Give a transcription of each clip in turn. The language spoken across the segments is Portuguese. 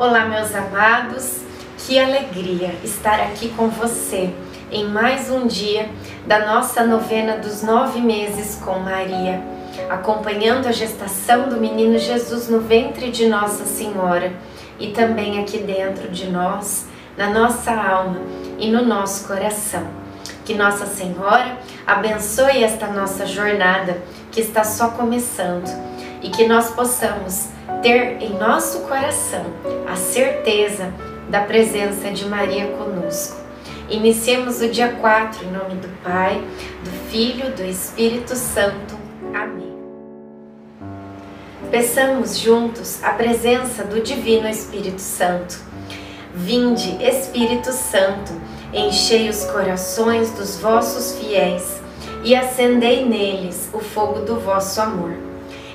Olá, meus amados, que alegria estar aqui com você em mais um dia da nossa novena dos nove meses com Maria, acompanhando a gestação do menino Jesus no ventre de Nossa Senhora e também aqui dentro de nós, na nossa alma e no nosso coração. Que Nossa Senhora abençoe esta nossa jornada que está só começando e que nós possamos ter em nosso coração a certeza da presença de Maria conosco. Iniciemos o dia 4 em nome do Pai, do Filho, do Espírito Santo. Amém. Peçamos juntos a presença do Divino Espírito Santo. Vinde, Espírito Santo, enchei os corações dos vossos fiéis e acendei neles o fogo do vosso amor.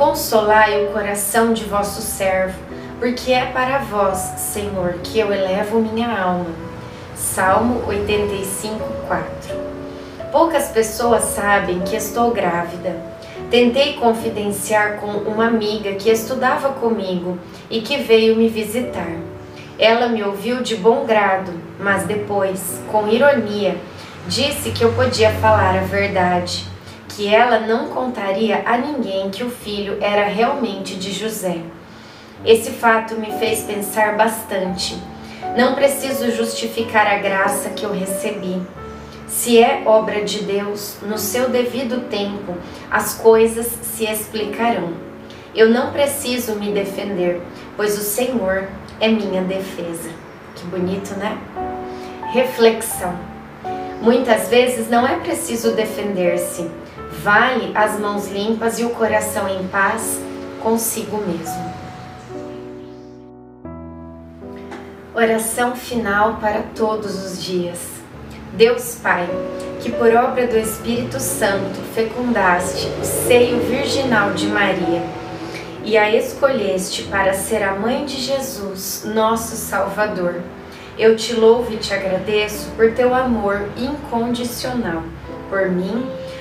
Consolai o coração de vosso servo, porque é para vós, Senhor, que eu elevo minha alma. Salmo 85, 4 Poucas pessoas sabem que estou grávida. Tentei confidenciar com uma amiga que estudava comigo e que veio me visitar. Ela me ouviu de bom grado, mas depois, com ironia, disse que eu podia falar a verdade que ela não contaria a ninguém que o filho era realmente de José. Esse fato me fez pensar bastante. Não preciso justificar a graça que eu recebi. Se é obra de Deus, no seu devido tempo, as coisas se explicarão. Eu não preciso me defender, pois o Senhor é minha defesa. Que bonito, né? Reflexão. Muitas vezes não é preciso defender-se, Vale as mãos limpas e o coração em paz consigo mesmo. Oração final para todos os dias. Deus Pai, que por obra do Espírito Santo fecundaste o seio virginal de Maria e a escolheste para ser a mãe de Jesus, nosso Salvador. Eu te louvo e te agradeço por teu amor incondicional por mim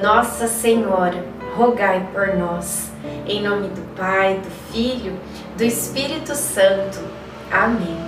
Nossa Senhora, rogai por nós. Em nome do Pai, do Filho, do Espírito Santo. Amém.